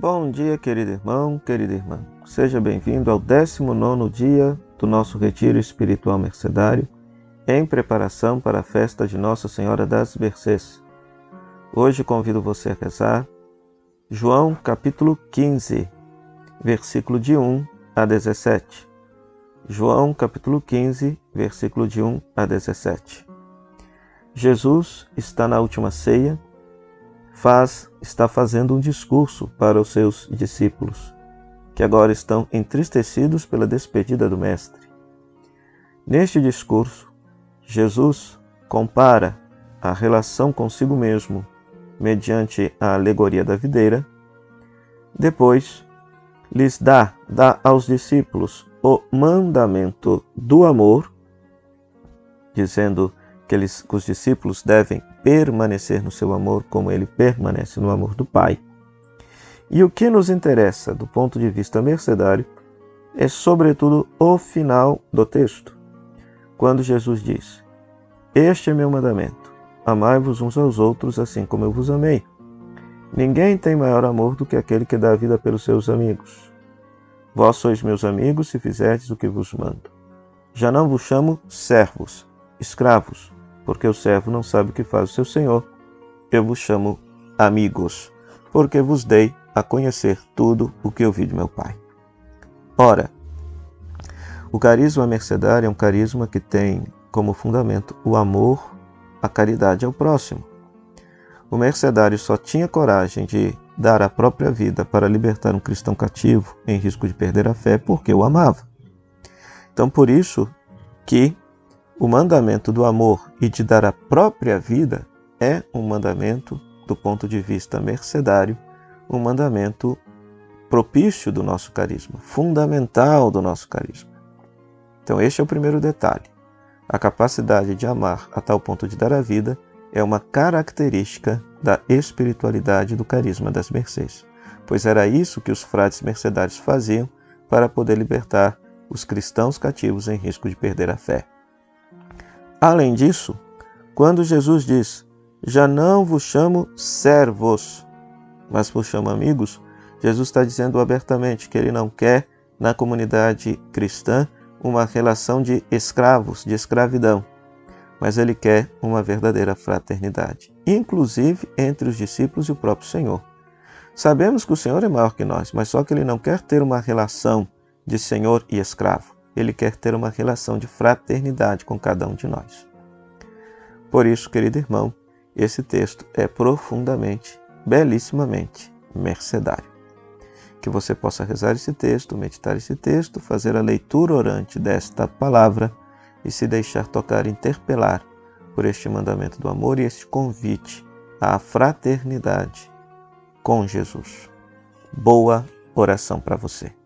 Bom dia, querido irmão, querida irmã. Seja bem-vindo ao 19 dia do nosso retiro espiritual mercedário, em preparação para a festa de Nossa Senhora das Mercês. Hoje convido você a rezar João capítulo 15, versículo de 1 a 17. João capítulo 15, versículo de 1 a 17. Jesus está na última ceia faz, está fazendo um discurso para os seus discípulos, que agora estão entristecidos pela despedida do Mestre. Neste discurso, Jesus compara a relação consigo mesmo mediante a alegoria da videira. Depois, lhes dá, dá aos discípulos o mandamento do amor, dizendo que, os discípulos devem permanecer no seu amor como ele permanece no amor do Pai. E o que nos interessa do ponto de vista mercedário é, sobretudo, o final do texto, quando Jesus diz: Este é meu mandamento, amai-vos uns aos outros assim como eu vos amei. Ninguém tem maior amor do que aquele que dá a vida pelos seus amigos. Vós sois meus amigos se fizerdes o que vos mando. Já não vos chamo servos, escravos, porque o servo não sabe o que faz o seu senhor. Eu vos chamo amigos, porque vos dei a conhecer tudo o que eu vi de meu Pai. Ora, o carisma mercedário é um carisma que tem como fundamento o amor, a caridade ao próximo. O mercedário só tinha coragem de dar a própria vida para libertar um cristão cativo em risco de perder a fé porque o amava. Então, por isso que o mandamento do amor e de dar a própria vida é um mandamento, do ponto de vista mercedário, um mandamento propício do nosso carisma, fundamental do nosso carisma. Então, este é o primeiro detalhe. A capacidade de amar a tal ponto de dar a vida é uma característica da espiritualidade do carisma das mercês, pois era isso que os frades mercedários faziam para poder libertar os cristãos cativos em risco de perder a fé. Além disso, quando Jesus diz: Já não vos chamo servos, mas vos chamo amigos, Jesus está dizendo abertamente que ele não quer, na comunidade cristã, uma relação de escravos, de escravidão, mas ele quer uma verdadeira fraternidade, inclusive entre os discípulos e o próprio Senhor. Sabemos que o Senhor é maior que nós, mas só que ele não quer ter uma relação de senhor e escravo ele quer ter uma relação de fraternidade com cada um de nós. Por isso, querido irmão, esse texto é profundamente, belíssimamente mercedário. Que você possa rezar esse texto, meditar esse texto, fazer a leitura orante desta palavra e se deixar tocar, interpelar por este mandamento do amor e este convite à fraternidade com Jesus. Boa oração para você.